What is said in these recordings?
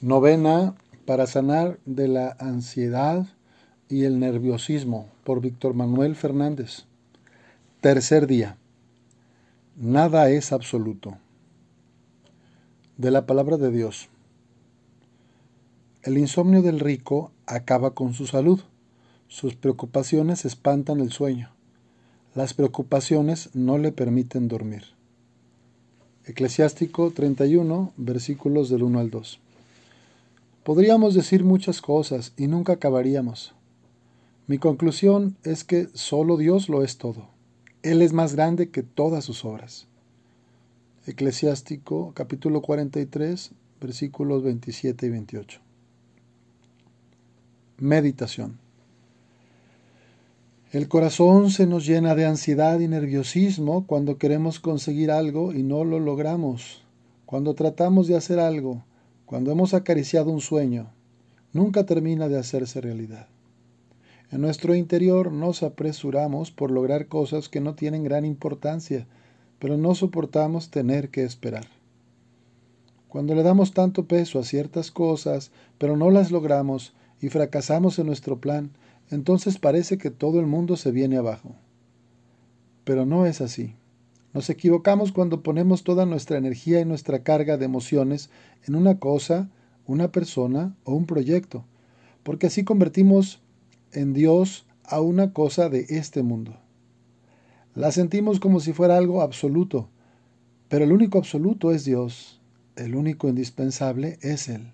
Novena para sanar de la ansiedad y el nerviosismo por Víctor Manuel Fernández. Tercer día. Nada es absoluto. De la palabra de Dios. El insomnio del rico acaba con su salud. Sus preocupaciones espantan el sueño. Las preocupaciones no le permiten dormir. Eclesiástico 31, versículos del 1 al 2. Podríamos decir muchas cosas y nunca acabaríamos. Mi conclusión es que solo Dios lo es todo. Él es más grande que todas sus obras. Eclesiástico capítulo 43 versículos 27 y 28. Meditación. El corazón se nos llena de ansiedad y nerviosismo cuando queremos conseguir algo y no lo logramos, cuando tratamos de hacer algo cuando hemos acariciado un sueño, nunca termina de hacerse realidad. En nuestro interior nos apresuramos por lograr cosas que no tienen gran importancia, pero no soportamos tener que esperar. Cuando le damos tanto peso a ciertas cosas, pero no las logramos y fracasamos en nuestro plan, entonces parece que todo el mundo se viene abajo. Pero no es así. Nos equivocamos cuando ponemos toda nuestra energía y nuestra carga de emociones en una cosa, una persona o un proyecto, porque así convertimos en Dios a una cosa de este mundo. La sentimos como si fuera algo absoluto, pero el único absoluto es Dios, el único indispensable es Él.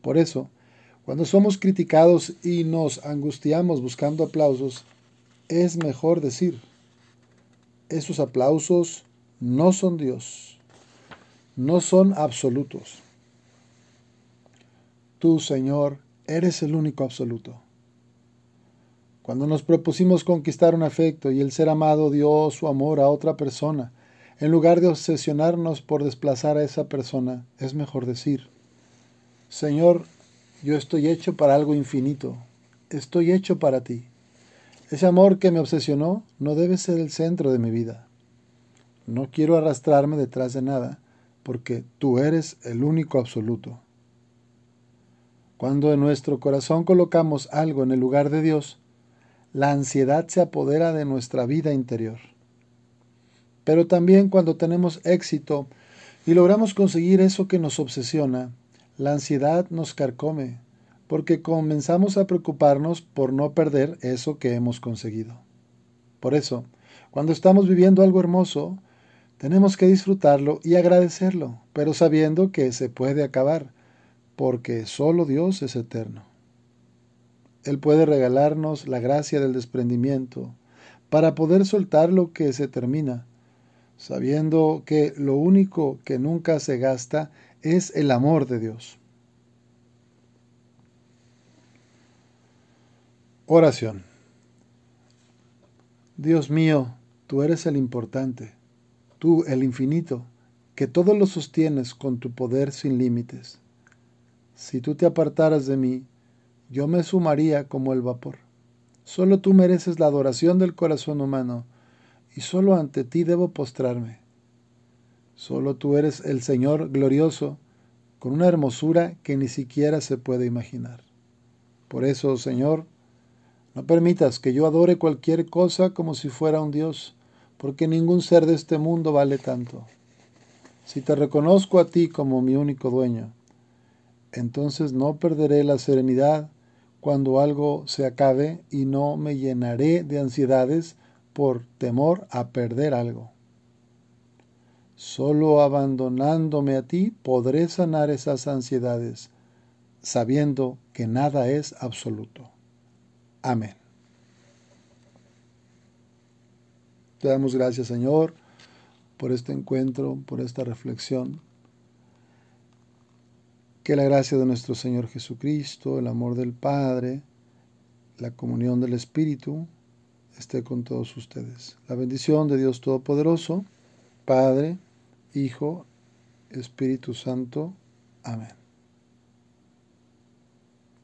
Por eso, cuando somos criticados y nos angustiamos buscando aplausos, es mejor decir, esos aplausos no son Dios, no son absolutos. Tú, Señor, eres el único absoluto. Cuando nos propusimos conquistar un afecto y el ser amado dio su amor a otra persona, en lugar de obsesionarnos por desplazar a esa persona, es mejor decir, Señor, yo estoy hecho para algo infinito, estoy hecho para ti. Ese amor que me obsesionó no debe ser el centro de mi vida. No quiero arrastrarme detrás de nada, porque tú eres el único absoluto. Cuando en nuestro corazón colocamos algo en el lugar de Dios, la ansiedad se apodera de nuestra vida interior. Pero también cuando tenemos éxito y logramos conseguir eso que nos obsesiona, la ansiedad nos carcome, porque comenzamos a preocuparnos por no perder eso que hemos conseguido. Por eso, cuando estamos viviendo algo hermoso, tenemos que disfrutarlo y agradecerlo, pero sabiendo que se puede acabar, porque solo Dios es eterno. Él puede regalarnos la gracia del desprendimiento para poder soltar lo que se termina, sabiendo que lo único que nunca se gasta es el amor de Dios. Oración. Dios mío, tú eres el importante, tú el infinito, que todo lo sostienes con tu poder sin límites. Si tú te apartaras de mí, yo me sumaría como el vapor. Solo tú mereces la adoración del corazón humano, y solo ante ti debo postrarme. Solo tú eres el Señor glorioso, con una hermosura que ni siquiera se puede imaginar. Por eso, Señor, no permitas que yo adore cualquier cosa como si fuera un Dios, porque ningún ser de este mundo vale tanto. Si te reconozco a ti como mi único dueño, entonces no perderé la serenidad cuando algo se acabe y no me llenaré de ansiedades por temor a perder algo. Solo abandonándome a ti podré sanar esas ansiedades, sabiendo que nada es absoluto. Amén. Te damos gracias, Señor, por este encuentro, por esta reflexión. Que la gracia de nuestro Señor Jesucristo, el amor del Padre, la comunión del Espíritu esté con todos ustedes. La bendición de Dios Todopoderoso, Padre, Hijo, Espíritu Santo. Amén.